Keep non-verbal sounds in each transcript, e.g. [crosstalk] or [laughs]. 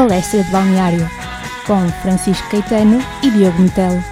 Palestra de Balneário, com Francisco Caetano e Diogo Metelo.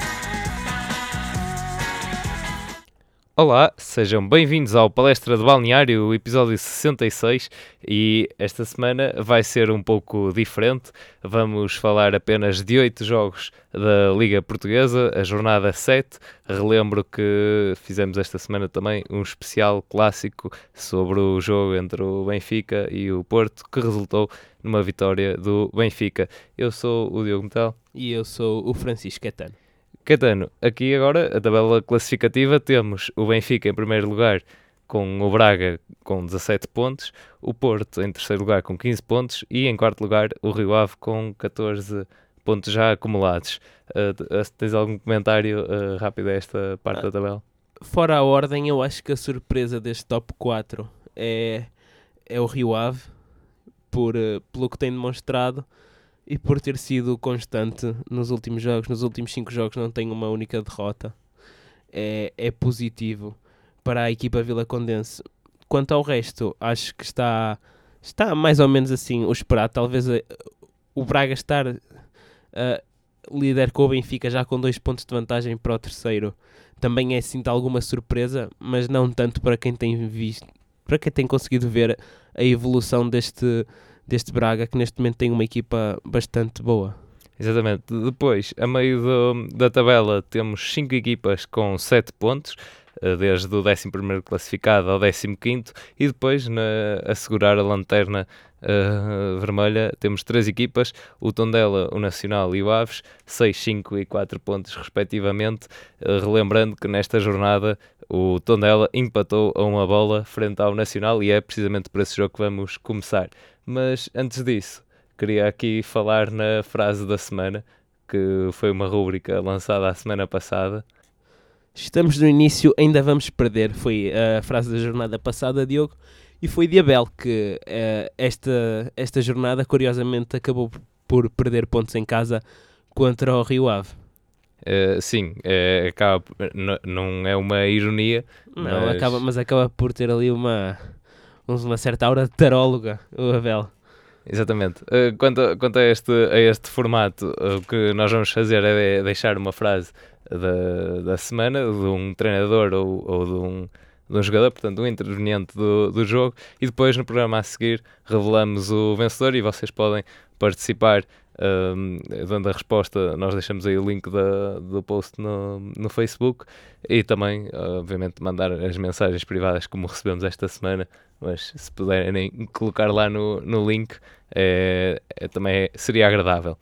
Olá, sejam bem-vindos ao Palestra de Balneário, episódio 66, e esta semana vai ser um pouco diferente. Vamos falar apenas de oito jogos da Liga Portuguesa, a jornada 7. Relembro que fizemos esta semana também um especial clássico sobre o jogo entre o Benfica e o Porto, que resultou numa vitória do Benfica. Eu sou o Diogo Metal. E eu sou o Francisco Caetano. Caetano, aqui agora a tabela classificativa temos o Benfica em primeiro lugar com o Braga com 17 pontos, o Porto em terceiro lugar com 15 pontos e em quarto lugar o Rio Ave com 14 pontos já acumulados. Uh, tens algum comentário uh, rápido a esta parte ah, da tabela? Fora a ordem, eu acho que a surpresa deste top 4 é, é o Rio Ave, por, uh, pelo que tem demonstrado e por ter sido constante nos últimos jogos, nos últimos 5 jogos não tem uma única derrota. É, é positivo para a equipa Vila Condense. Quanto ao resto, acho que está, está mais ou menos assim o esperado. Talvez eh, o Braga estar uh, líder com o Benfica já com dois pontos de vantagem para o terceiro também é de alguma surpresa, mas não tanto para quem tem visto, para quem tem conseguido ver a evolução deste deste Braga, que neste momento tem uma equipa bastante boa. Exatamente. Depois, a meio do, da tabela, temos 5 equipas com 7 pontos, eh, desde o 11 classificado ao 15 e depois, na, a segurar a lanterna uh, vermelha, temos 3 equipas, o Tondela, o Nacional e o Aves, 6, 5 e 4 pontos respectivamente, uh, relembrando que nesta jornada o Tondela empatou a uma bola frente ao Nacional e é precisamente por esse jogo que vamos começar. Mas antes disso, queria aqui falar na frase da semana, que foi uma rúbrica lançada a semana passada. Estamos no início, ainda vamos perder. Foi a frase da jornada passada, Diogo. E foi de Abel que uh, esta, esta jornada, curiosamente, acabou por perder pontos em casa contra o Rio Ave. Uh, sim, uh, acaba, não é uma ironia. Não, mas... Acaba, mas acaba por ter ali uma, uma certa aura de taróloga, o Abel. Exatamente. Uh, quanto, quanto a, este, a este formato, uh, o que nós vamos fazer é deixar uma frase da, da semana de um treinador ou, ou de, um, de um jogador, portanto, um interveniente do, do jogo, e depois no programa a seguir revelamos o vencedor e vocês podem participar um, dando a resposta, nós deixamos aí o link da, do post no, no Facebook e também, obviamente, mandar as mensagens privadas como recebemos esta semana. Mas se puderem colocar lá no, no link, é, é, também seria agradável.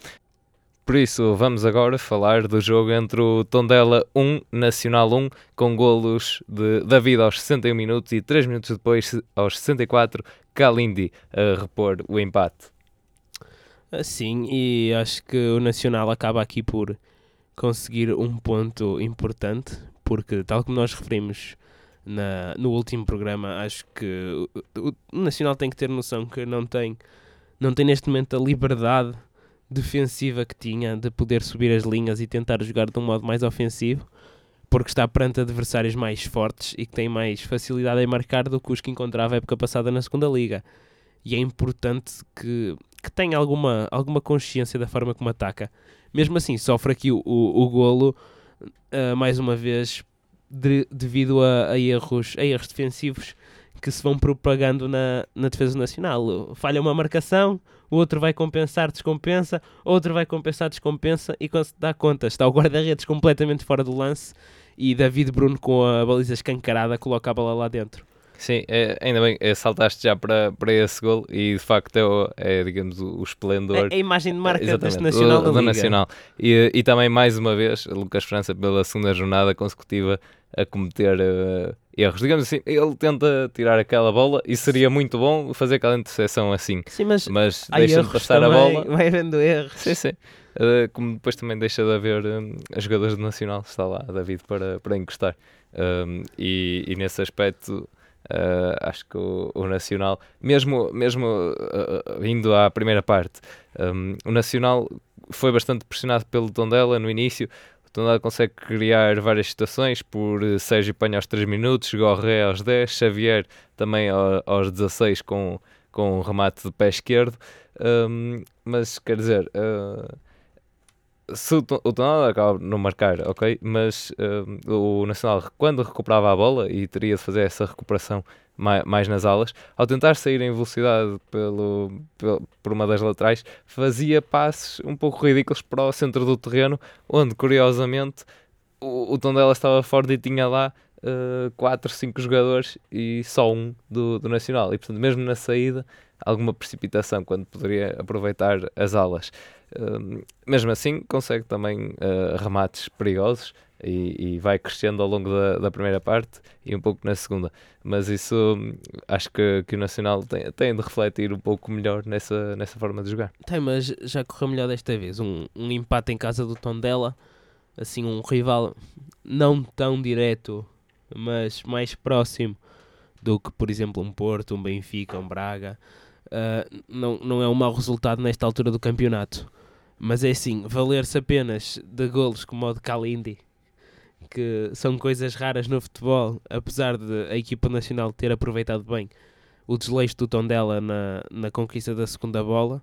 Por isso, vamos agora falar do jogo entre o Tondela 1, Nacional 1, com golos de David aos 61 minutos e 3 minutos depois, aos 64, Kalindi a repor o empate. Sim, e acho que o Nacional acaba aqui por conseguir um ponto importante, porque, tal como nós referimos na, no último programa, acho que o, o Nacional tem que ter noção que não tem, não tem neste momento a liberdade defensiva que tinha de poder subir as linhas e tentar jogar de um modo mais ofensivo, porque está perante adversários mais fortes e que têm mais facilidade em marcar do que os que encontrava a época passada na segunda liga. E é importante que que tem alguma, alguma consciência da forma como ataca. Mesmo assim, sofre aqui o, o, o golo, uh, mais uma vez, de, devido a, a, erros, a erros defensivos que se vão propagando na, na defesa nacional. Falha uma marcação, o outro vai compensar, descompensa, outro vai compensar, descompensa, e quando se dá conta, está o guarda-redes completamente fora do lance e David Bruno com a baliza escancarada coloca a bola lá dentro. Sim, é, ainda bem, é, saltaste já para, para esse gol e de facto é, o, é digamos, o, o esplendor. A, a, imagem de marca deste Nacional do, do Nacional. E, e também, mais uma vez, Lucas França, pela segunda jornada consecutiva, a cometer uh, erros. Digamos assim, ele tenta tirar aquela bola e seria muito bom fazer aquela interseção assim. Sim, mas, mas deixa-me passar a bola. [laughs] Vai havendo erros. Sim, sim. Uh, como depois também deixa de haver um, as jogadoras do Nacional, está lá David para, para encostar. Um, e, e nesse aspecto Uh, acho que o, o, Nacional, mesmo, mesmo uh, indo à primeira parte, um, o Nacional foi bastante pressionado pelo Tondela no início. Tondela consegue criar várias situações por Sérgio Panha aos 3 minutos, Gorré aos 10, Xavier também ao, aos 16 com, com um remate de pé esquerdo. Um, mas quer dizer, uh, se o, o Tonal acaba não marcar, ok, mas uh, o Nacional, quando recuperava a bola e teria de fazer essa recuperação mais, mais nas alas, ao tentar sair em velocidade pelo, pelo, por uma das laterais, fazia passes um pouco ridículos para o centro do terreno, onde curiosamente o, o Tondela estava forte e tinha lá 4, uh, 5 jogadores e só um do, do Nacional. E portanto, mesmo na saída, alguma precipitação quando poderia aproveitar as alas. Mesmo assim, consegue também uh, remates perigosos e, e, vai crescendo ao longo da, da, primeira parte e um pouco na segunda. Mas isso acho que, que o Nacional tem, tem de refletir um pouco melhor nessa, nessa forma de jogar. Tem, mas já correu melhor desta vez. Um, um empate em casa do Tondela, assim, um rival não tão direto, mas mais próximo do que, por exemplo, um Porto, um Benfica, um Braga. Uh, não, não é um mau resultado nesta altura do campeonato. Mas é assim, valer-se apenas de golos como o de Kalindi, que são coisas raras no futebol, apesar de a equipa nacional ter aproveitado bem o desleixo do Tondela na, na conquista da segunda bola,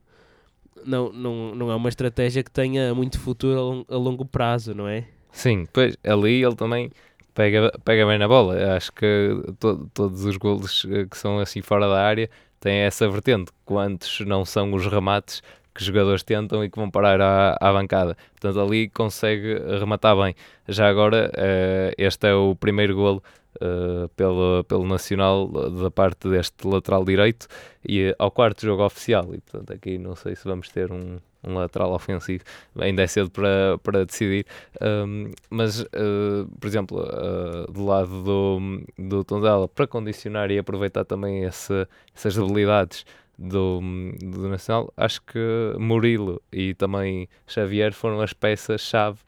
não, não, não é uma estratégia que tenha muito futuro a, long, a longo prazo, não é? Sim, pois ali ele também pega, pega bem na bola. Acho que to, todos os golos eh, que são assim fora da área têm essa vertente. Quantos não são os remates que jogadores tentam e que vão parar à, à bancada. Portanto, ali consegue rematar bem. Já agora, uh, este é o primeiro golo uh, pelo, pelo Nacional da parte deste lateral direito e uh, ao quarto jogo oficial. E, portanto, aqui não sei se vamos ter um, um lateral ofensivo, ainda é cedo para, para decidir. Um, mas, uh, por exemplo, uh, do lado do, do Tondela, para condicionar e aproveitar também essas debilidades do, do Nacional, acho que Murilo e também Xavier foram as peças-chave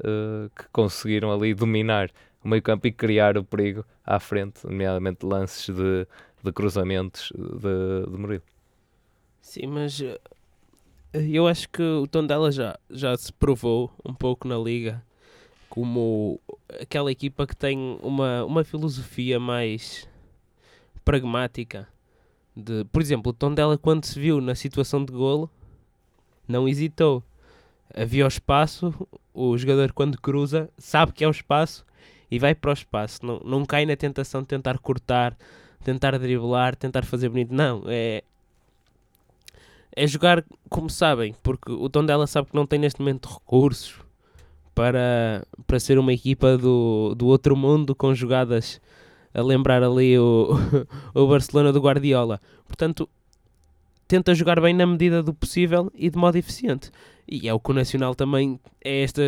uh, que conseguiram ali dominar o meio campo e criar o perigo à frente, nomeadamente lances de, de cruzamentos de, de Murilo. Sim, mas eh, eu acho que o Tondela já, já se provou um pouco na liga como aquela equipa que tem uma, uma filosofia mais pragmática de, por exemplo, o Tondela quando se viu na situação de golo não hesitou. Havia o espaço, o jogador quando cruza sabe que é o espaço e vai para o espaço. Não, não cai na tentação de tentar cortar, tentar driblar, tentar fazer bonito. Não, é é jogar como sabem, porque o Tondela sabe que não tem neste momento recursos para, para ser uma equipa do, do outro mundo com jogadas a lembrar ali o, [laughs] o Barcelona do Guardiola. Portanto, tenta jogar bem na medida do possível e de modo eficiente. E é o que o Nacional também é esta,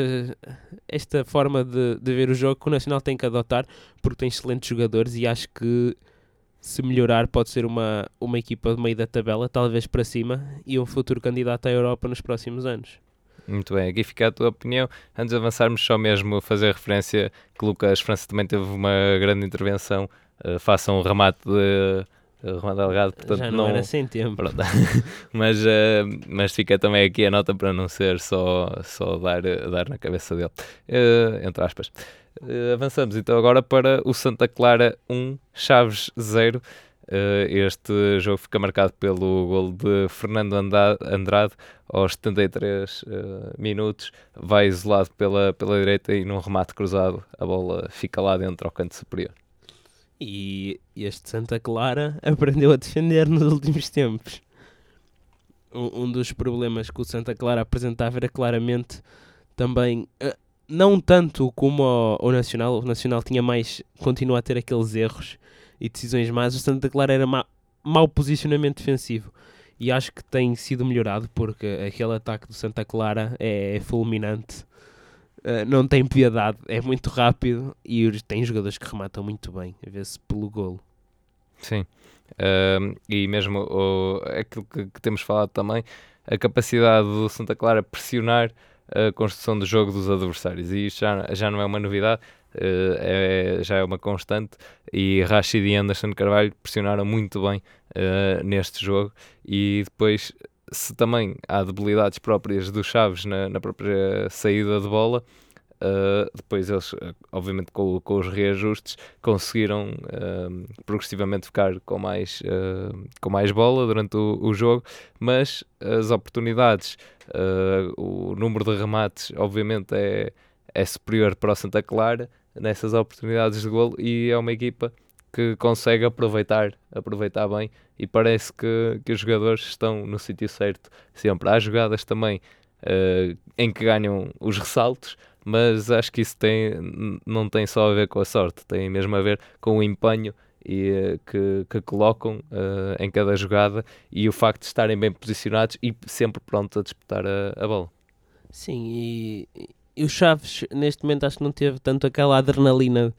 esta forma de, de ver o jogo que o Nacional tem que adotar, porque tem excelentes jogadores e acho que se melhorar pode ser uma, uma equipa de meio da tabela, talvez para cima, e um futuro candidato à Europa nos próximos anos. Muito bem, aqui fica a tua opinião. Antes de avançarmos, só mesmo fazer referência que Lucas França também teve uma grande intervenção. Uh, faça um remate de uh, Romano Delgado, portanto Já não, não... era sem tempo. [laughs] mas, uh, mas fica também aqui a nota para não ser só, só dar, dar na cabeça dele, uh, entre aspas. avançamos então agora para o Santa Clara 1, Chaves 0. Uh, este jogo fica marcado pelo gol de Fernando Andrade aos 73 uh, eh, minutos. Vai isolado pela, pela direita e num remate cruzado a bola fica lá dentro ao canto superior. E este Santa Clara [laughs] aprendeu a defender nos últimos tempos. Um, um dos problemas que o Santa Clara apresentava era claramente também. Uh, não tanto como o, o Nacional, o Nacional tinha mais, continua a ter aqueles erros e decisões más, o Santa Clara era ma mau posicionamento defensivo. E acho que tem sido melhorado porque aquele ataque do Santa Clara é fulminante. Uh, não tem piedade, é muito rápido e tem jogadores que rematam muito bem, a ver-se pelo golo. Sim, uh, e mesmo o, aquilo que, que, temos falado também, a capacidade do Santa Clara pressionar a construção do jogo dos adversários, e isto já, já não é uma novidade, é, já é uma constante. E Rashid e Anderson Carvalho pressionaram muito bem uh, neste jogo. E depois se também há debilidades próprias dos Chaves na, na própria saída de bola Uh, depois eles, obviamente com, com, os reajustes, conseguiram uh, progressivamente ficar com mais, uh, com mais bola durante o, o, jogo, mas as oportunidades, o número de remates, obviamente, é, é superior para o Santa Clara nessas oportunidades de golo e é uma equipa que consegue aproveitar, aproveitar bem e parece que, que os jogadores estão no sítio certo sempre. Há jogadas também uh, em que ganham os ressaltos, mas acho que isso tem, não tem só a ver com a sorte, tem mesmo a ver com o empenho e, uh, que, que colocam uh, em cada jogada e o facto de estarem bem posicionados e sempre prontos a disputar a, a bola. Sim, e, e o Chaves neste momento acho que não teve tanto aquela adrenalina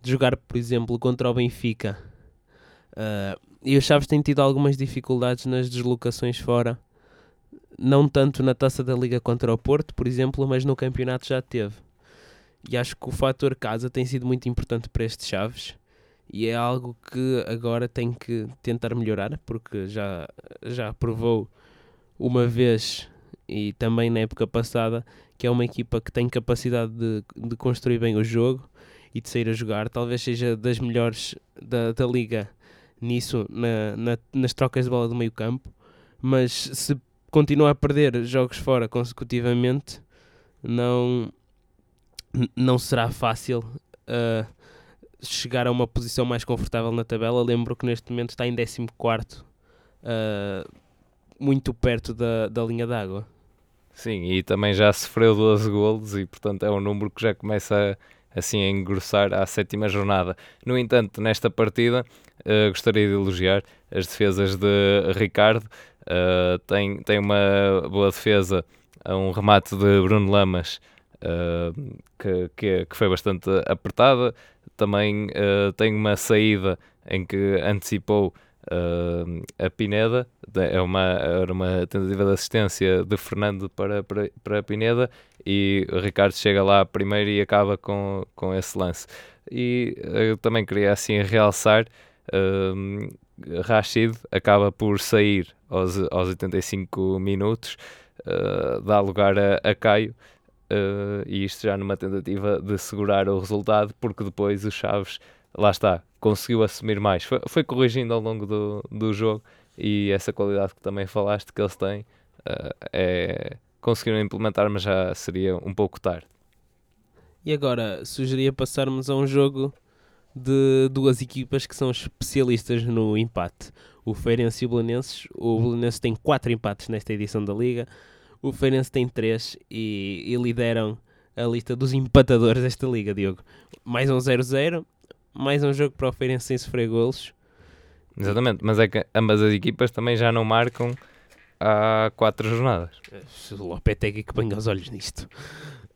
de jogar, por exemplo, contra o Benfica. Uh, e o Chaves tem tido algumas dificuldades nas deslocações fora. Não tanto na taça da Liga contra o Porto, por exemplo, mas no campeonato já teve. E acho que o fator casa tem sido muito importante para estes Chaves. E é algo que agora tem que tentar melhorar, porque já, já provou uma vez e também na época passada que é uma equipa que tem capacidade de, de construir bem o jogo e de sair a jogar. Talvez seja das melhores da, da liga nisso, na, na, nas trocas de bola do meio campo. Mas se continuar a perder jogos fora consecutivamente, não, não será fácil uh, chegar a uma posição mais confortável na tabela. Lembro que neste momento está em 14, uh, muito perto da, da linha d'água. Sim, e também já sofreu 12 golos e portanto é um número que já começa a, assim a engrossar à sétima jornada. No entanto, nesta partida uh, gostaria de elogiar as defesas de Ricardo. Uh, tem, tem uma boa defesa, um remate de Bruno Lamas uh, que, que, que, foi bastante apertada. Também tem uma saída em que antecipou Uh, a Pineda é uma, era uma tentativa de assistência de Fernando para, para, para Pineda e o Ricardo chega lá primeiro e acaba com, com esse lance. E eu também queria assim realçar uh, Rashid acaba por sair aos, aos 85 minutos, uh, dá lugar a, a Caio. Uh, e isto já numa tentativa de segurar o resultado, porque depois o Chaves lá está, conseguiu assumir mais. Foi, foi corrigindo ao longo do, do jogo e essa qualidade que também falaste que eles têm uh, é, conseguiram implementar, mas já seria um pouco tarde. E agora sugeria passarmos a um jogo de duas equipas que são especialistas no empate. O Feirense e o Belenenses. O Belenenses tem quatro empates nesta edição da Liga. O Feirense tem três e, e lideram a lista dos empatadores desta Liga, Diogo. Mais um 0-0 mais um jogo para o Feirense sem sofrer golos. Exatamente, mas é que ambas as equipas também já não marcam há quatro jornadas. O Lopetegui que banha os olhos nisto.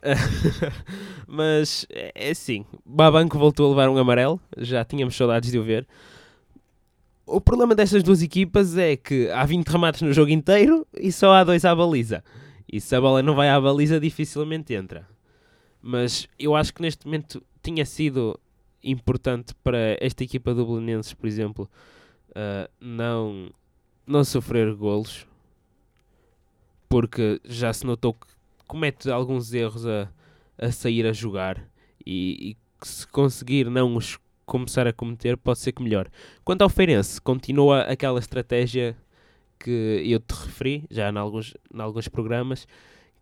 [laughs] mas é, é assim, Babanco voltou a levar um amarelo, já tínhamos saudades de o ver. O problema destas duas equipas é que há 20 remates no jogo inteiro e só há dois à baliza. E se a bola não vai à baliza, dificilmente entra. Mas eu acho que neste momento tinha sido importante para esta equipa do Belenenses, por exemplo, uh, não, não sofrer golos, porque já se notou que comete alguns erros a, a sair a jogar e, e se conseguir não os começar a cometer, pode ser que melhor. Quanto ao Feirense, continua aquela estratégia que eu te referi já em alguns, em alguns programas,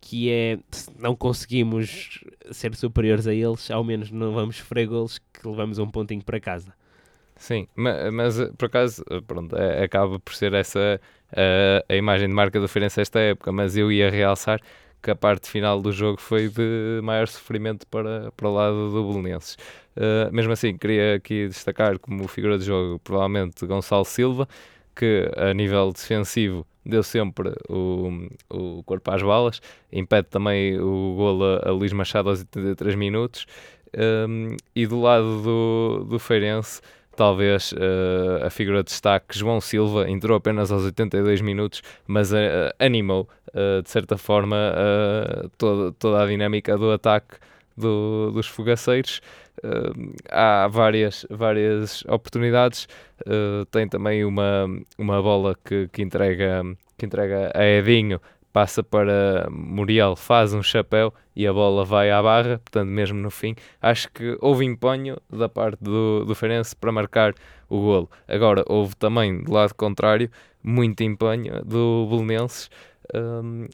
que é se não conseguimos ser superiores a eles, ao menos não vamos sofrer golos que levamos um pontinho para casa. Sim, mas, mas eh, por acaso, eh, pronto, é, acaba por ser essa a, a imagem de marca do Feirense esta época, mas eu ia realçar que a parte final do jogo foi de maior sofrimento para, para o lado do Belenenses. Uh, mesmo assim, queria aqui destacar como figura de jogo, provavelmente Gonçalo Silva, que a nível defensivo deu sempre o, o corpo às balas, impede também o golo a, Luís Machado aos 83 minutos. Um, e do lado do, do Feirense, talvez uh, a figura de destaque João Silva entrou apenas aos 82 minutos, mas uh, animou uh, de certa forma toda, toda a dinâmica do ataque do, dos fogaceiros. Há várias, várias oportunidades. tem também uma, uma bola que, que entrega que entrega a Edinho passa para Muriel, faz um chapéu e a bola vai à barra, portanto, mesmo no fim, acho que houve empenho da parte do, do Feirense para marcar o golo. Agora, houve também, do lado contrário, muito empenho do Belenenses, um,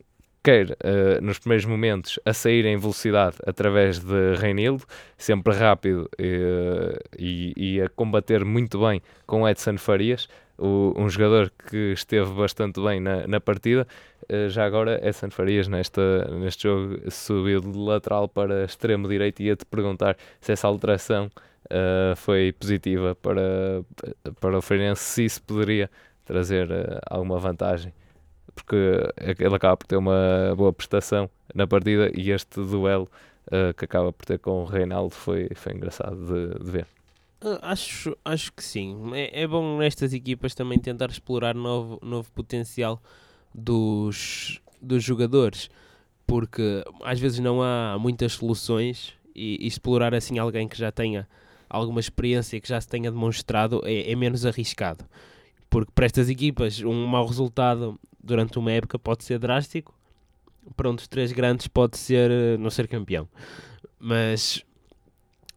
quer uh, nos primeiros momentos a sair em velocidade através de Reinildo, sempre rápido uh, e, e, a combater muito bem com Edson Farias, o, um jogador que esteve bastante bem na, na partida. Uh, já agora, Edson Farias, nesta, neste jogo, subiu de lateral para extremo direito e ia-te perguntar se essa alteração foi positiva para, para o Feirense, se isso poderia trazer alguma vantagem. Porque ele acaba por ter uma boa prestação na partida e este duelo que acaba por ter com o Reinaldo foi, foi engraçado de, de ver. Uh, acho, acho que sim. É, é bom nestas equipas também tentar explorar novo, novo potencial dos, dos jogadores, porque às vezes não há muitas soluções e, e explorar assim alguém que já tenha alguma experiência, que já se tenha demonstrado, é, é menos arriscado. Porque para estas equipas, um mau resultado durante uma época pode ser drástico, para um dos três grandes pode ser uh, não ser campeão. Mas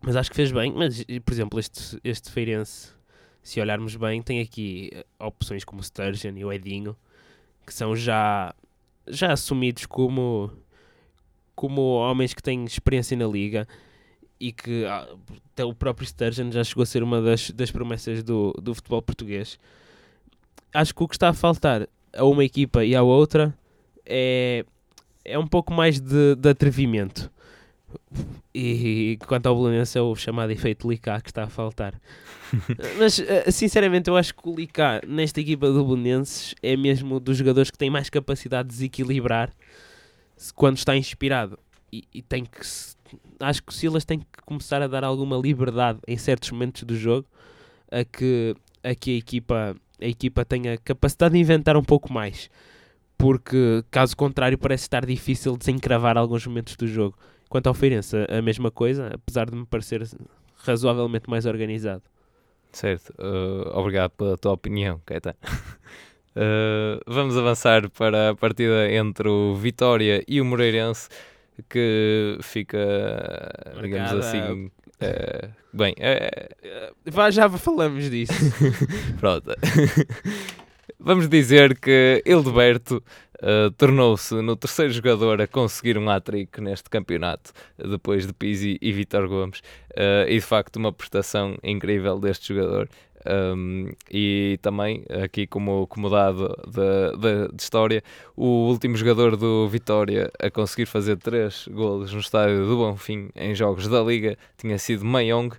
mas acho que fez bem. Mas, por exemplo, este, este Feirense, se olharmos bem, tem aqui eh, opções como o Sturgeon e o Edinho, que são já, já assumidos como, como homens que têm experiência na liga e que ah, até o próprio Sturgeon já chegou a ser uma das, das promessas do, do futebol português. Acho que o que está a faltar a uma equipa e à outra é, é um pouco mais de, de atrevimento e quanto ao Belenense é o chamado efeito Licá que está a faltar. [laughs] Mas eh, sinceramente eu acho que o Licá nesta equipa do Belenenses é mesmo dos jogadores que tem mais capacidade de desequilibrar quando está inspirado. E, e tem que acho que o Silas tem que começar a dar alguma liberdade em certos momentos do jogo a que a, que a equipa a equipa tenha capacidade de inventar um pouco mais porque caso contrário parece estar difícil desencravar alguns momentos do jogo Quanto ao Feirense, a mesma coisa, apesar de me parecer razoavelmente mais organizado. Certo, uh, obrigado pela tua opinião, Caetano. Uh, [laughs] vamos avançar para a partida entre o Vitória e o Moreirense, que fica, Marcada. digamos assim, uh, bem. Uh, já falamos disso. [laughs] Pronto. vamos dizer que Hildeberto uh, tornou-se no terceiro jogador a conseguir um hat-trick neste campeonato, depois de Pizzi e Vitor Gomes, uh, e de facto uma prestação incrível deste jogador. Um, e também, aqui como, como dado de, de, de, história, o último jogador do Vitória a conseguir fazer três golos no estádio do Bonfim em jogos da Liga tinha sido Mayong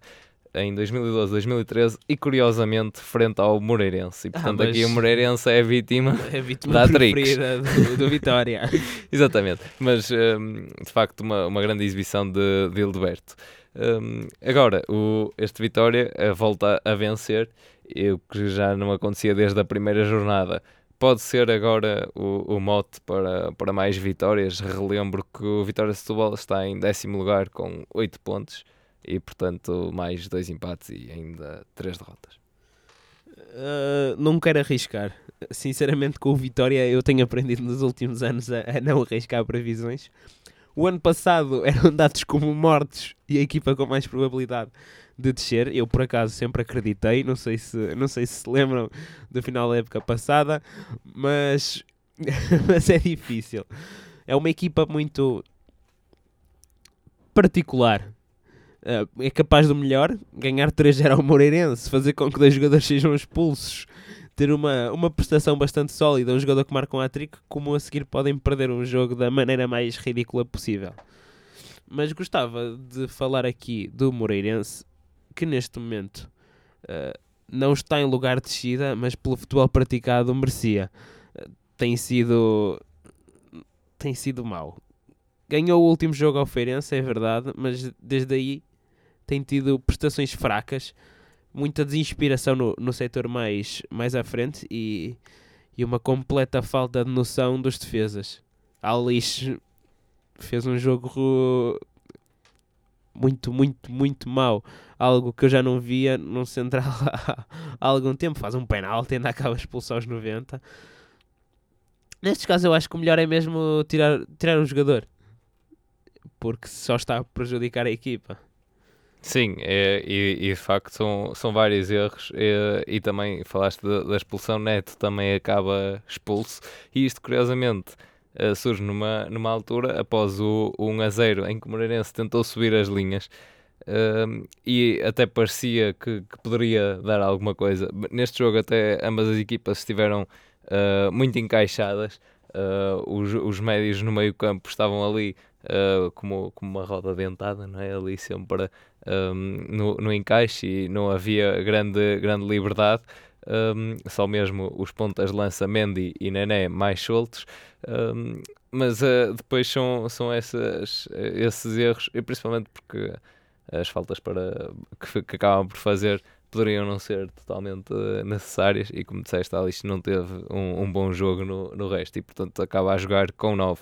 em 2012, 2013 e curiosamente frente ao Moreirense. E ah, portanto ah, aqui o Moreirense é a vítima, [laughs] é a vítima da [laughs] preferida do, do Vitória. [laughs] Exatamente, mas um, de facto uma, uma grande exibição de, de Hildeberto. Um, agora, o, este Vitória volta a vencer, o que já não acontecia desde a primeira jornada pode ser agora o, o mote para, para mais vitórias. Relembro que o Vitória Setúbal está em décimo lugar com 8 pontos e portanto mais dois empates e ainda três derrotas. Uh, não quero arriscar. Sinceramente, com o Vitória, eu tenho aprendido nos últimos anos a, a, não arriscar previsões. O ano passado [laughs] eram dados como mortos e a equipa com mais probabilidade de descer. Eu, por acaso, sempre acreditei. Não sei se, não sei se se lembram do final da época passada, mas, [laughs] mas é difícil. É uma equipa muito particular Uh, é capaz do melhor, ganhar 3-0 ao Moreirense, fazer com que dois jogadores sejam expulsos, ter uma, uma prestação bastante sólida, um jogador que marca um hat-trick, como a seguir podem perder um jogo da maneira mais ridícula possível. Mas gostava de falar aqui do Moreirense, que neste momento uh, não está em lugar de descida, mas pelo futebol praticado merecia. Uh, tem sido tem sido mau. Ganhou o último jogo ao Feirense, é verdade, mas desde aí tem tido prestações fracas, muita desinspiração no, no setor mais, mais à frente e, e uma completa falta de noção dos defesas. Alice fez um jogo muito, muito, muito mau. Algo que eu já não via num central há, [laughs] há algum tempo. Faz um penalti, ainda acaba a expulsar aos 90. Nestes casos eu acho que o melhor é mesmo tirar, tirar o jogador. Porque só está a prejudicar a equipa. Sim, é, e, e, de facto são, são vários erros e, e também falaste da, da, expulsão, Neto também acaba expulso e isto curiosamente uh, surge numa, numa altura após o, o 1 a 0 em que o Moreirense tentou subir as linhas uh, e até parecia que, que, poderia dar alguma coisa. Neste jogo até ambas as equipas estiveram uh, muito encaixadas, os, os médios no meio campo estavam ali como, como uma roda dentada, não é? ali sempre um, no, no encaixe e não havia grande, grande liberdade. Um, só mesmo os pontas lança Mendy e Nené mais soltos. Um, mas uh, depois são, são essas, esses erros, e principalmente porque as faltas para, que, que acabam por fazer poderiam não ser totalmente uh, necessárias e como disseste, Alice não teve um, um bom jogo no, no resto e portanto acaba a jogar com 9.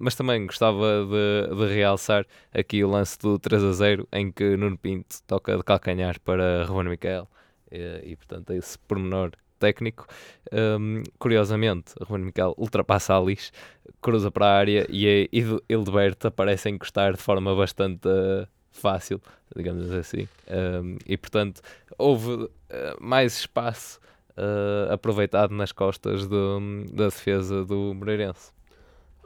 Mas também gostava de, de, realçar aqui o lance do 3 a 0 em que Nuno Pinto toca de calcanhar para Ruben Miquel e portanto esse pormenor técnico. Um, curiosamente, Ruben Miquel ultrapassa a Alice, cruza para a área e Hildeberto aparece a encostar de forma bastante fácil, digamos assim. Um, e portanto, houve uh, mais espaço uh, aproveitado nas costas do, da defesa do Moreirense.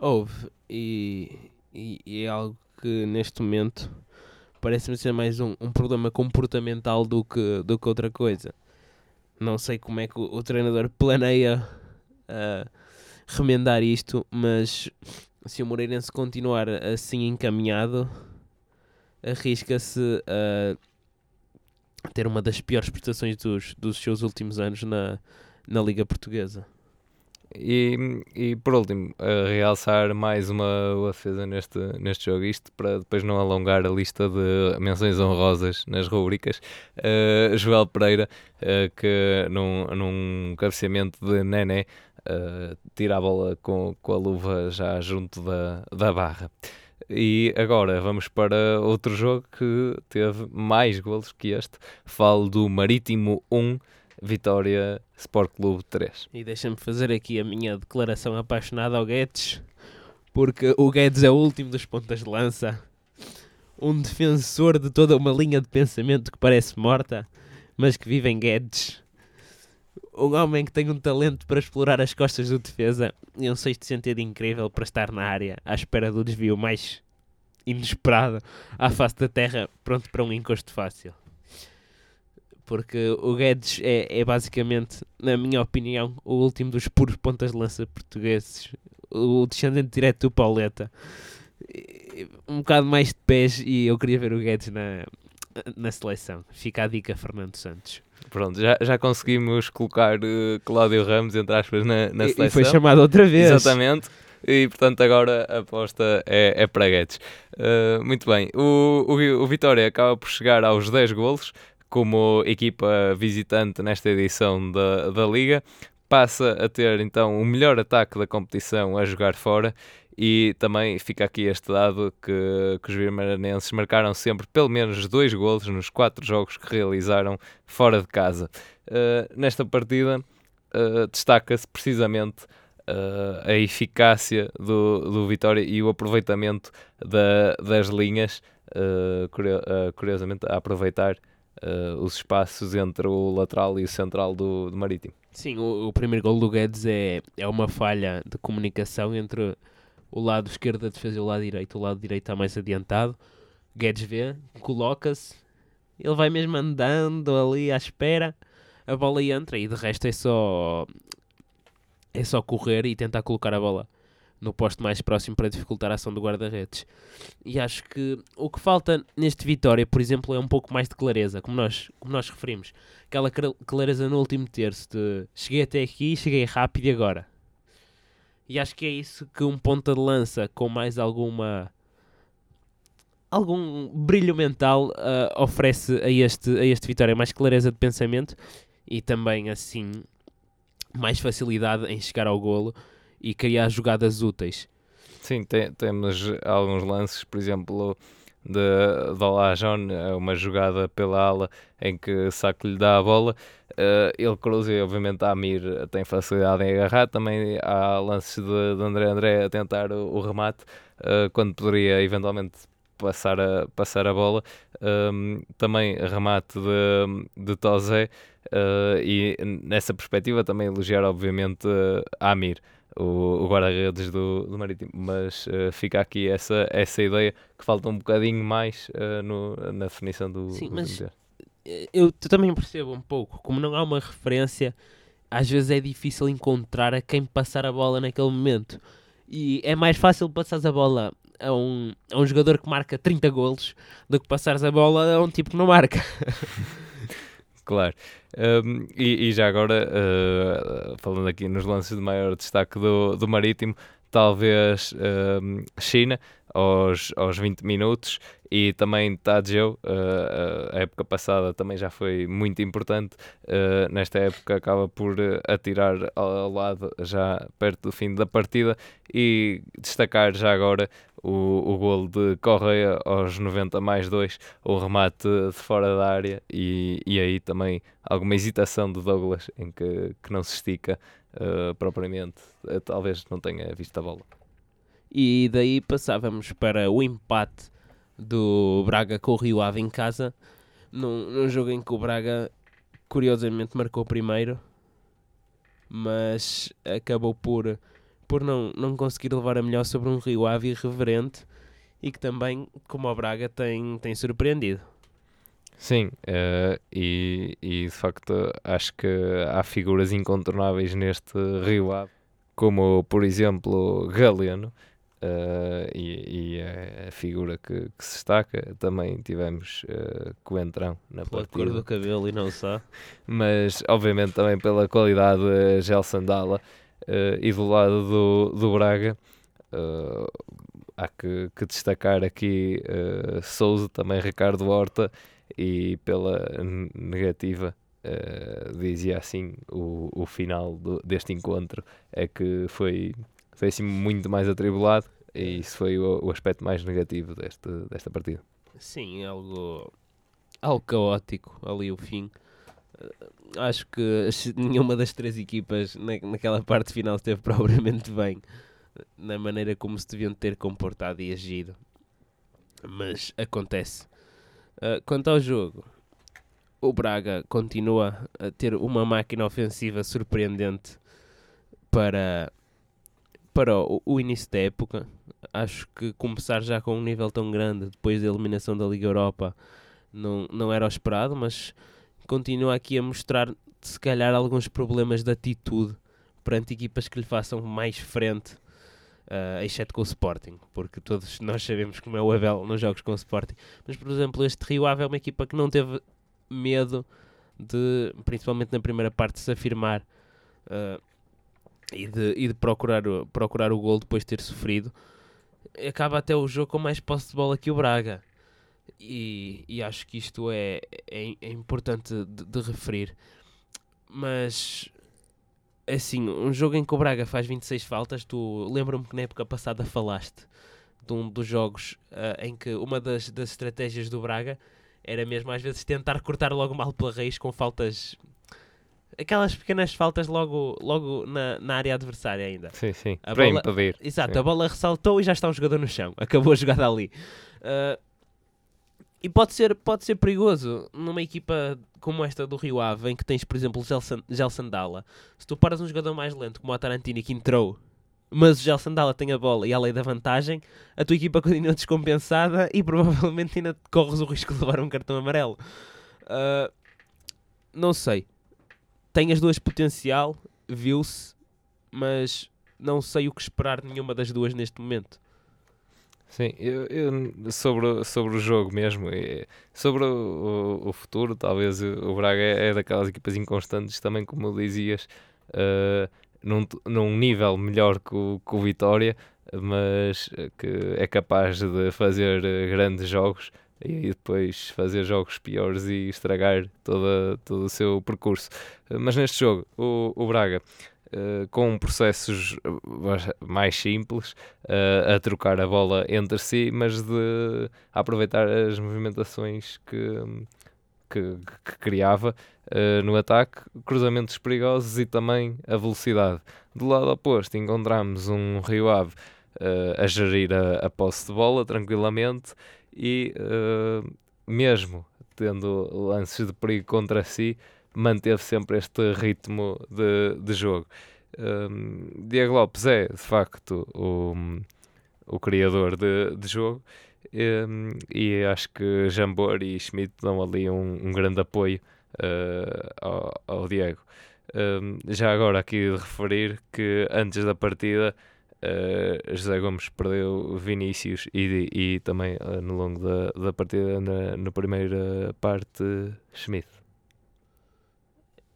Houve, e, e, e, é algo que neste momento parece-me ser mais um, um problema comportamental do que, do que outra coisa. Não sei como é que o, o treinador planeia uh, remendar isto, mas se o Moreirense continuar assim encaminhado, arrisca-se a ter uma das piores prestações dos, dos seus últimos anos na, na Liga Portuguesa. E, e por último, realçar mais uma defesa neste, neste jogo, isto para depois não alongar a lista de menções honrosas nas rubricas. Uh, Joel Pereira, uh, que num, num cabeceamento de Nené, uh, tira a bola com, com a luva já junto da, da barra. E agora vamos para outro jogo que teve mais golos que este. Falo do Marítimo 1, Vitória Sport Clube 3. E deixa-me fazer aqui a minha declaração apaixonada ao Guedes, porque o Guedes é o último dos pontas de lança. Um defensor de toda uma linha de pensamento que parece morta, mas que vive em Guedes. Um homem que tem um talento para explorar as costas do defesa e um sexto sentido incrível para estar na área, à espera do desvio mais inesperado à face da terra, pronto para um encosto fácil. Porque o Guedes é, é basicamente, na minha opinião, o último dos puros pontas de lança portugueses, o descendente direto do Pauleta. Um bocado mais de pés e eu queria ver o Guedes na, na seleção. Fica a dica, Fernando Santos. Pronto, já, já conseguimos colocar uh, Cláudio Ramos, entre aspas, na, na seleção. E foi chamado outra vez. Exatamente. E portanto agora a aposta é, é para Guedes. Uh, muito bem, o, o, o Vitória acaba por chegar aos 10 golos como equipa visitante nesta edição da, da Liga. Passa a ter então o melhor ataque da competição a jogar fora e também fica aqui este dado que, que os birmanenses marcaram sempre pelo menos dois golos nos quatro jogos que realizaram fora de casa. Uh, nesta partida uh, destaca-se precisamente uh, a eficácia do, do Vitória e o aproveitamento da, das linhas, curiosamente a aproveitar os espaços entre o lateral e o central do, do Marítimo. Sim, o, o primeiro gol do Guedes é, é uma falha de comunicação entre o lado esquerdo da defesa e o lado direito. O lado direito está mais adiantado. Guedes vê, coloca-se, ele vai mesmo andando ali à espera, a bola entra e de resto é só é só correr e tentar colocar a bola no posto mais próximo para dificultar a ação do guarda-redes. E acho que o que falta neste Vitória, por exemplo, é um pouco mais de clareza, como nós, como nós referimos. Aquela clareza no último terço de cheguei até aqui, cheguei rápido e agora. E acho que é isso que um ponta de lança com mais alguma algum brilho mental uh, oferece a este, a este Vitória, mais clareza de pensamento e também assim mais facilidade em chegar ao golo e criar jogadas úteis. Sim, tem, temos alguns lances, por exemplo, de, de Olajon, é uma jogada pela ala em que Saco lhe dá a bola Uh, ele cruza e obviamente a Amir tem facilidade em agarrar, também há lances de, de André André a tentar o, o remate, uh, quando poderia eventualmente passar a, passar a bola. Um, também remate de, de Tozé uh, e nessa perspectiva também elogiar obviamente a Amir o, o guarda-redes do, do Marítimo, mas uh, fica aqui essa, essa ideia que falta um bocadinho mais uh, no, na definição do. Sim, do mas eu também percebo um pouco, como não há uma referência, às vezes é difícil encontrar a quem passar a bola naquele momento. E é mais fácil passar a bola a um, a um jogador que marca 30 golos do que passares a bola a um tipo que não marca. [laughs] claro. Um, e, e, já agora, uh, falando aqui nos lances de maior destaque do, do Marítimo, talvez China aos, aos 20 minutos. E também Tadjeu, uh, a época passada também já foi muito importante, uh, nesta época acaba por atirar ao lado já perto do fim da partida. E destacar já agora o, o gol de Correia aos 90 mais 2, o remate de fora da área. E, e aí também alguma hesitação de Douglas em que, que não se estica uh, propriamente, talvez não tenha visto a bola. E daí passávamos para o empate do Braga com o Rio Ave em casa, num, num jogo em que o Braga curiosamente marcou primeiro, mas acabou por por não, não conseguir levar a melhor sobre um Rio Ave irreverente e que também, como o Braga, tem, tem surpreendido. Sim, uh, e, e de facto acho que há figuras incontornáveis neste Rio Ave, como por exemplo Galeno, uh, e, e a figura que, que, se destaca. Também tivemos uh, Coentrão na pela partida. cor do cabelo e não só. [laughs] Mas obviamente também pela qualidade de Gel Sandala uh, e do lado do, do Braga, uh, há que, que, destacar aqui uh, Souza, também Ricardo Horta, e pela negativa, dizia assim, o, o final do, deste encontro é que foi, foi assim muito mais atribulado, e isso foi o, o aspecto mais negativo deste, desta partida. Sim, algo, algo caótico ali o fim acho que [laughs] nenhuma das três equipas na, naquela parte final esteve [laughs] propriamente bem na maneira como se deviam ter comportado e agido. Mas acontece. Uh, quanto ao jogo, o Braga continua a ter uma máquina ofensiva surpreendente para, para o, início da época. Acho que começar já com um nível tão grande depois da eliminação da Liga Europa não, não era o esperado, mas continua aqui a mostrar, se calhar, alguns problemas de atitude perante equipas que lhe façam mais frente, uh, exceto com o Sporting, porque todos nós sabemos como é o Abel nos jogos com o Sporting. Mas, por exemplo, este Rio Ave é uma equipa que não teve medo de, principalmente na primeira parte, se afirmar uh, e de, e de procurar, o, procurar o gol depois de ter sofrido. Acaba até o jogo com mais posse de bola que o Braga. E, e acho que isto é, é, é importante de, de, referir. Mas, assim, um jogo em que o Braga faz 26 faltas, tu lembra-me que na época passada falaste de um dos jogos uh, em que uma das, das estratégias do Braga era mesmo às vezes tentar cortar logo mal pela raiz com faltas aquelas pequenas faltas logo, logo na, na área adversária ainda. Sim, sim. A Para bola, impedir. Exato, sim. a bola ressaltou e já está um jogador no chão. Acabou a jogada ali. Uh, e pode ser, pode ser perigoso numa equipa como esta do Rio Ave, em que tens, por exemplo, o Gel Sandala. Se tu paras um jogador mais lento, como o Tarantini, que entrou, mas o Gel Sandala tem a bola e a lei da vantagem, a tua equipa [laughs] continua descompensada e provavelmente ainda corres o risco de levar um cartão amarelo. Uh, não sei. Tem as duas potencial, viu-se, mas não sei o que esperar de nenhuma das duas neste momento. Sim, eu, eu, sobre, sobre o jogo mesmo, sobre o, o, futuro, talvez o Braga é, é, daquelas equipas inconstantes também, como dizias, uh, num, num nível melhor que o, que o Vitória, mas que é capaz de fazer grandes jogos e depois fazer jogos piores e estragar toda, todo o seu percurso. Mas neste jogo, o, o Braga uh, com processos eh, mais simples, a trocar a bola entre si, mas de aproveitar as movimentações que, que, que, criava no ataque, cruzamentos perigosos e também a velocidade. Do lado oposto encontramos um Rio Ave a gerir a, a posse de bola tranquilamente e mesmo tendo lances de perigo contra si, manteve sempre este ritmo de, de jogo. Um, Diego Lopes é, de facto, o, o criador de, de jogo um, e acho que Jambor e Schmidt dão ali um, um grande apoio uh, ao, ao, Diego. Um, já agora aqui de referir que antes da partida uh, José Gomes perdeu Vinícius e, e também uh, no longo da, da partida na, na primeira parte Schmidt.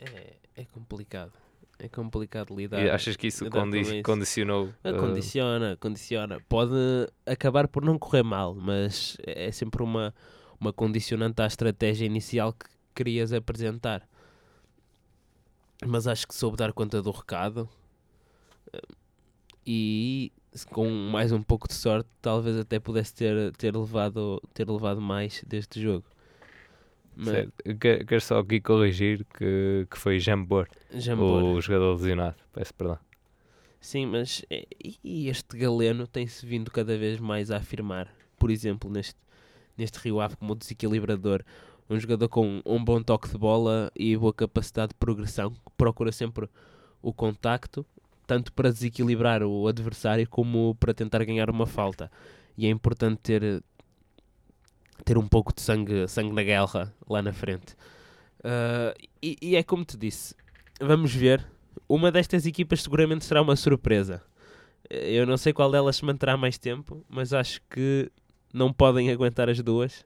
É, é complicado é complicado lidar. E achas que isso condi condicionou? Uh... Condiciona, condiciona. Pode acabar por não correr mal, mas é sempre uma, uma condicionante à estratégia inicial que querias apresentar. Mas acho que soube dar conta do recado e com mais um pouco de sorte talvez até pudesse ter, ter, levado, ter levado mais deste jogo. Mas... Quero só aqui corrigir que, que foi Jambor, Jambor, o jogador lesionado. Peço perdão. Sim, mas é, e este Galeno tem-se vindo cada vez mais a afirmar. Por exemplo, neste, neste Rio Ave como desequilibrador. Um jogador com um bom toque de bola e boa capacidade de progressão. Procura sempre o contacto, tanto para desequilibrar o adversário como para tentar ganhar uma falta. E é importante ter, ter um pouco de sangue, sangue na guerra lá na frente. Uh, e, e, é como te disse, vamos ver. Uma destas equipas seguramente será uma surpresa. Eu não sei qual delas se manterá mais tempo, mas acho que não podem aguentar as duas.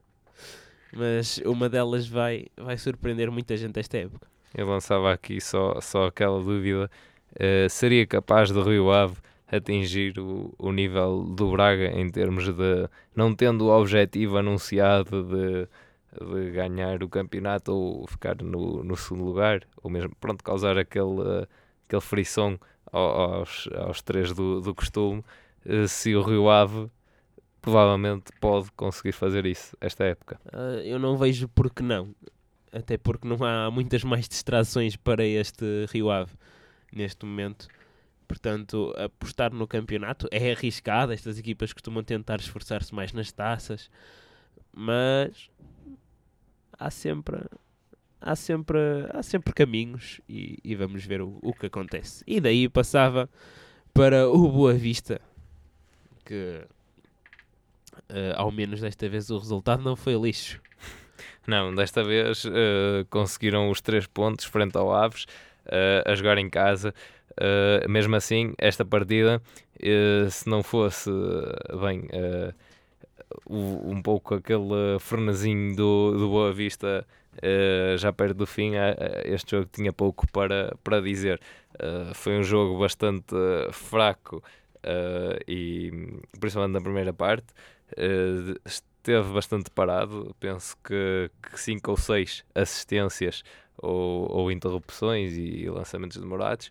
Mas uma delas vai, vai surpreender muita gente esta época. Eu lançava aqui só, só aquela dúvida: uh, seria capaz do Rio Ave atingir o, o nível do Braga em termos de não tendo o objetivo anunciado de, de ganhar o campeonato ou ficar no, no segundo lugar, ou mesmo pronto, causar aquele, aquele frisson aos, aos três do, do costume, eh, se o Rio Ave provavelmente pode conseguir fazer isso esta época. Uh, eu não vejo porque não, até porque não há muitas mais distrações para este Rio Ave neste momento. Portanto, apostar no campeonato é arriscado. Estas equipas costumam tentar esforçar-se mais nas taças, mas há sempre há sempre, há sempre caminhos e, e vamos ver o, o, que acontece. E daí passava para o Boa Vista, que uh, ao menos desta vez o resultado não foi lixo. Não, desta vez uh, conseguiram os três pontos frente ao Aves uh, a jogar em casa. Uh, mesmo assim, esta partida, uh, se não fosse, bem, um pouco aquele frenesinho do, do Boa Vista já perto do fim, este jogo tinha pouco para, para dizer. foi um jogo bastante fraco e principalmente na primeira parte. esteve bastante parado, penso que 5 ou 6 assistências ou, ou interrupções e lançamentos demorados.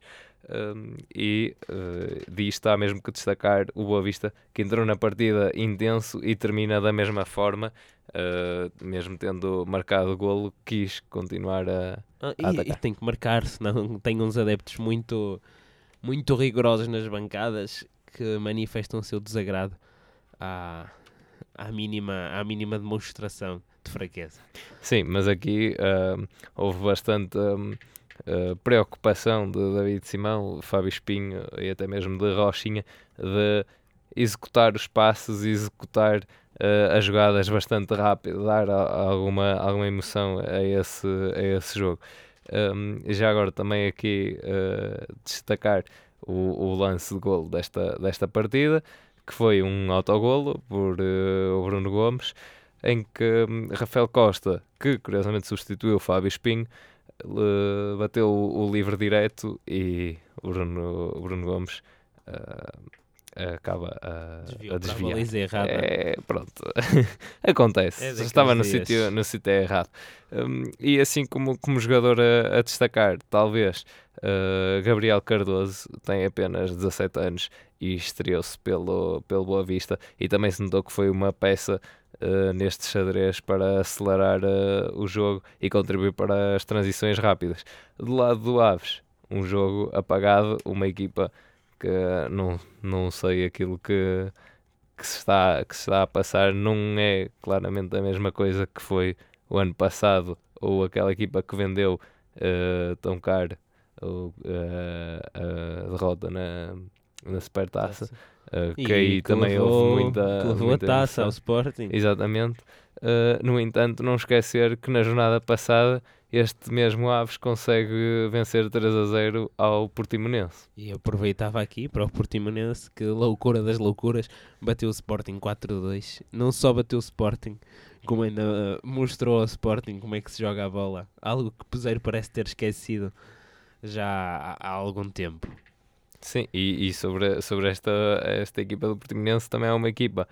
Um, e uh, disto há mesmo que destacar o Boa Vista que entrou na partida intenso e termina da mesma forma, uh, mesmo tendo marcado o golo, quis continuar a, ah, a e, e, tem que marcar, senão [laughs] tem uns adeptos muito, muito rigorosos nas bancadas que manifestam o seu desagrado à, à, mínima, à mínima demonstração de fraqueza. Sim, mas aqui uh, houve bastante. Um, uh, preocupação de David Simão, Fábio Espinho e até mesmo de Rochinha de executar os passos, executar uh, as jogadas bastante rápido, dar alguma, alguma emoção a esse, a esse jogo. Um, já agora também aqui uh, destacar o, o, lance de golo desta, desta partida, que foi um autogolo por Bruno Gomes, em que um, Rafael Costa, que curiosamente substituiu o Fábio Espinho, bateu o, livre direto e o Bruno, Bruno Gomes uh, acaba a, Desviou a a desviar. baliza errada. É, pronto, [laughs] acontece. É Estava no dias. sítio, no sítio errado. Hum, e assim como, como jogador a, a destacar, talvez uh, Gabriel Cardoso tem apenas 17 anos e estreou-se pelo, pelo Boa Vista e também se notou que foi uma peça uh, neste xadrez para acelerar uh, o jogo e contribuir para as transições rápidas. Do lado do Aves, um jogo apagado, uma equipa que não, não sei aquilo que, que, se está, que se está a passar, não é claramente a mesma coisa que foi o ano passado ou aquela equipa que vendeu uh, tão caro a derrota na, na Supertaça. Uh, que E aí também levou, houve muita. que levou muita a taça emoção. ao Sporting. Exatamente. Uh, no entanto, não esquecer que na jornada passada este mesmo Aves consegue vencer 3 a 0 ao Portimonense. E aproveitava aqui para o Portimonense que loucura das loucuras bateu o Sporting 4-2. Não só bateu o Sporting, como ainda uh, mostrou ao Sporting como é que se joga a bola. Algo que Peseiro parece ter esquecido já há algum tempo. Sim, e, e sobre, sobre esta, esta equipa do Portimonense também é uma equipa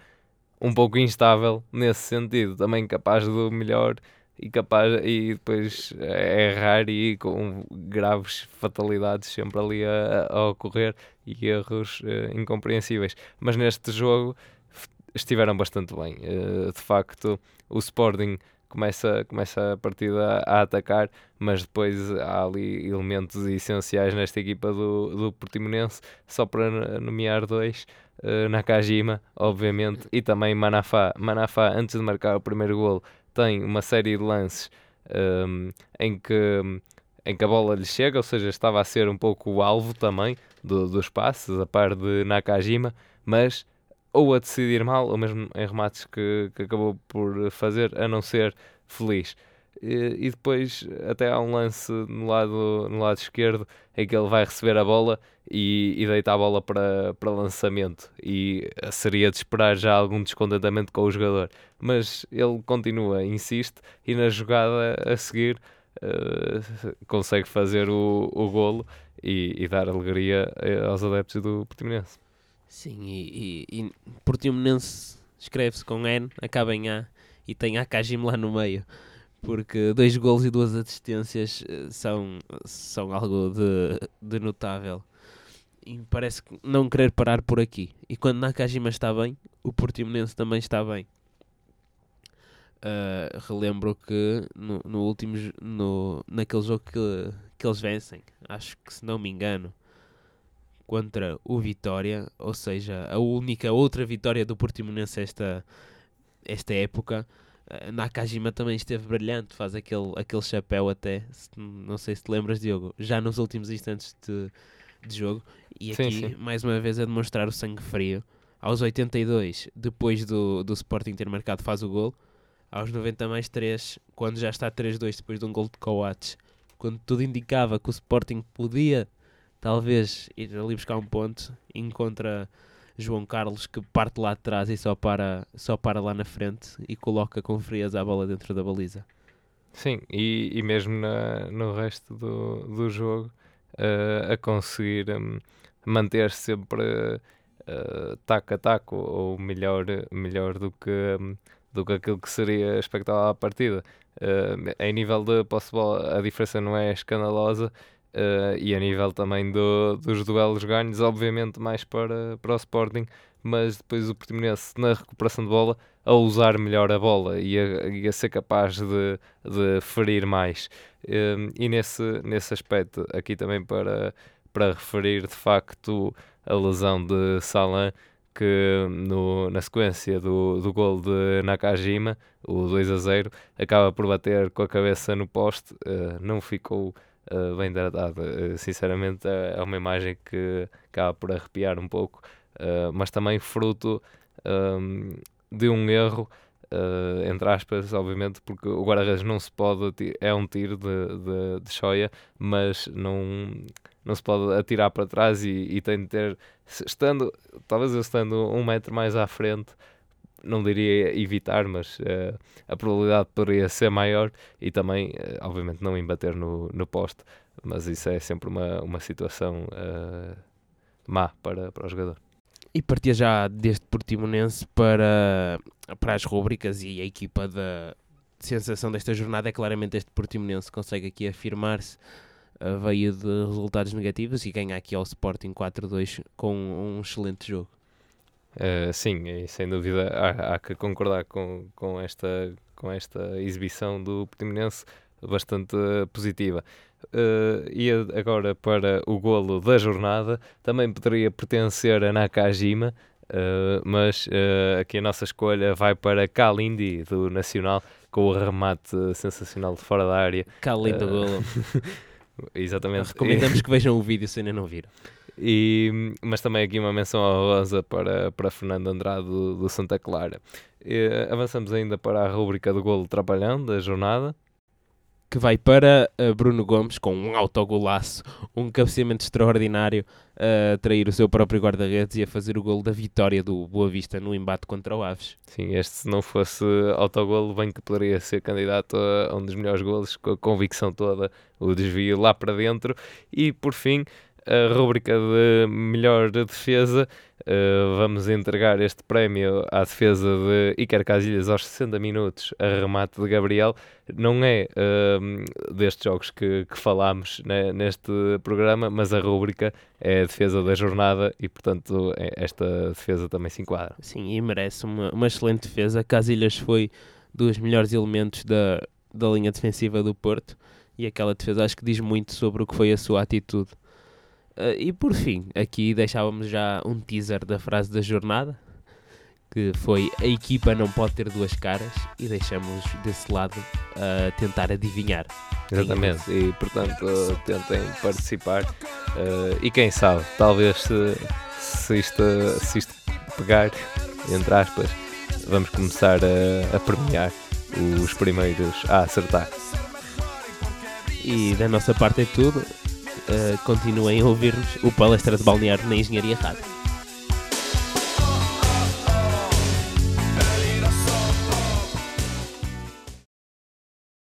um pouco instável nesse sentido, também capaz do melhor e capaz e depois é errar e com graves fatalidades sempre ali a, a ocorrer e erros eh, incompreensíveis. Mas neste jogo estiveram bastante bem. Eh, de facto, o Sporting começa, começa a partida a atacar, mas depois há ali elementos essenciais nesta equipa do, do Portimonense, só para nomear dois. Uh, Nakajima, obviamente, e também Manafá. Manafá, antes de marcar o primeiro golo, tem uma série de lances um, em, que, em que a bola lhe chega, ou seja, estava a ser um pouco o alvo também do, dos passes, a par de Nakajima, mas ou a decidir mal, ou mesmo em remates que, que acabou por fazer, a não ser feliz. E, e depois até há um lance no lado, no lado esquerdo em que ele vai receber a bola e, e deita a bola para, para lançamento e seria de esperar já algum descontentamento com o jogador mas ele continua, insiste e na jogada a seguir uh, consegue fazer o, o golo e, e dar alegria eh, aos adeptos do Portimonense. Sim, e, e, e Portimonense escreve-se com N, acaba em A e tem Akajim lá no meio. Porque dois golos e duas assistências eh, são, são algo de, de notável. E parece que não querer parar por aqui. E quando Nakajima está bem, o Portimonense também está bem. Uh, relembro que no, no último no, naquele jogo que, que eles vencem, acho que se não me engano, contra o Vitória, ou seja, a única outra vitória do Portimonense esta, esta época. eh, Nakajima também esteve brilhante, faz aquele, aquele chapéu até, não sei se te lembras, Diogo, já nos últimos instantes de, de jogo. E Sim, aqui, sim. mais uma vez, a demonstrar o sangue frio. Aos 82, depois do, do Sporting ter marcado, faz o gol. Aos 90 mais 3, quando já está 3-2 depois de um gol de Coates, quando tudo indicava que o Sporting podia talvez ir ali buscar um ponto, encontra João Carlos que parte lá de trás e só para, só para lá na frente e coloca com frieza a bola dentro da baliza. Sim, e, e mesmo na, no resto do, do jogo uh, a conseguir um, manter sempre uh, taco a taco ou melhor, melhor do que, um, do que aquilo que seria expectável à partida. Uh, em nível de posse bola, a diferença não é escandalosa. Uh, e a nível também do, dos duelos ganhos, obviamente mais para, para o Sporting, mas depois o Portimonense na recuperação de bola a usar melhor a bola e a, e a ser capaz de, de ferir mais. Um, e nesse, nesse aspecto, aqui também para, para referir de facto a lesão de Salan, que no, na sequência do, do gol de Nakajima, o 2 a 0, acaba por bater com a cabeça no poste, uh, não ficou uh, bem tratado. Uh, sinceramente, é é uma imagem que acaba por arrepiar um pouco, uh, mas também fruto um, de um erro. Uh, entre aspas, obviamente, porque o guarda-redes não se pode, é um tiro de, de, de choia, mas não, não se pode atirar para trás e, e tem de ter, estando, talvez eu estando um metro mais à frente, não diria evitar, mas eh, a probabilidade poderia ser maior e também, eh, obviamente, não embater no, no poste, mas isso é sempre uma, uma situação eh, má para, para o jogador. E partia já deste Portimonense para, para as rúbricas e a equipa da sensação desta jornada é claramente este Portimonense consegue aqui afirmar-se uh, veio de resultados negativos e ganha aqui ao Sporting 4-2 com um excelente jogo. Uh, sim, sem dúvida há, há, que concordar com, com, esta, com esta exibição do Portimonense bastante positiva. Uh, e agora para o golo da jornada, também poderia pertencer a Nakajima, uh, mas aqui a nossa escolha vai para Kalindi, do Nacional, com o remate sensacional de fora da área. Kalindi uh, golo. [laughs] Exatamente. Recomendamos que vejam o vídeo se ainda não viram. E, mas também aqui uma menção honrosa para, para Fernando Andrade do, do Santa Clara. E, avançamos ainda para a rúbrica do golo trapalhão da jornada que vai para uh, Bruno Gomes com um autogolaço, um cabeceamento extraordinário a uh, trair o seu próprio guarda-redes e a fazer o golo da vitória do Boa Vista no embate contra o Aves. Sim, este se não fosse autogolo, bem que poderia ser candidato a um dos melhores golos, com a convicção toda, o desvio lá para dentro. E por fim, a rúbrica de melhor defesa, uh, vamos entregar este prémio à defesa de Iker Casilhas aos 60 minutos, a remate de Gabriel. Não é uh, destes jogos que, que falámos né, neste programa, mas a rúbrica é a defesa da jornada e, portanto, é, esta defesa também se enquadra. Sim, e merece uma, uma excelente defesa. Casilhas foi dos melhores elementos da, da linha defensiva do Porto e aquela defesa acho que diz muito sobre o que foi a sua atitude e por fim, aqui deixávamos já um teaser da frase da jornada, que foi a equipa não pode ter duas caras, e deixamos desse lado a uh, tentar adivinhar. Exatamente, e portanto tentem participar. Uh, e quem sabe, talvez se, se, isto, se isto pegar, entre aspas, vamos começar a, a premiar os primeiros a acertar. E da nossa parte é tudo uh, continuem a ouvir-nos o Palestra de Balneário na Engenharia Rádio.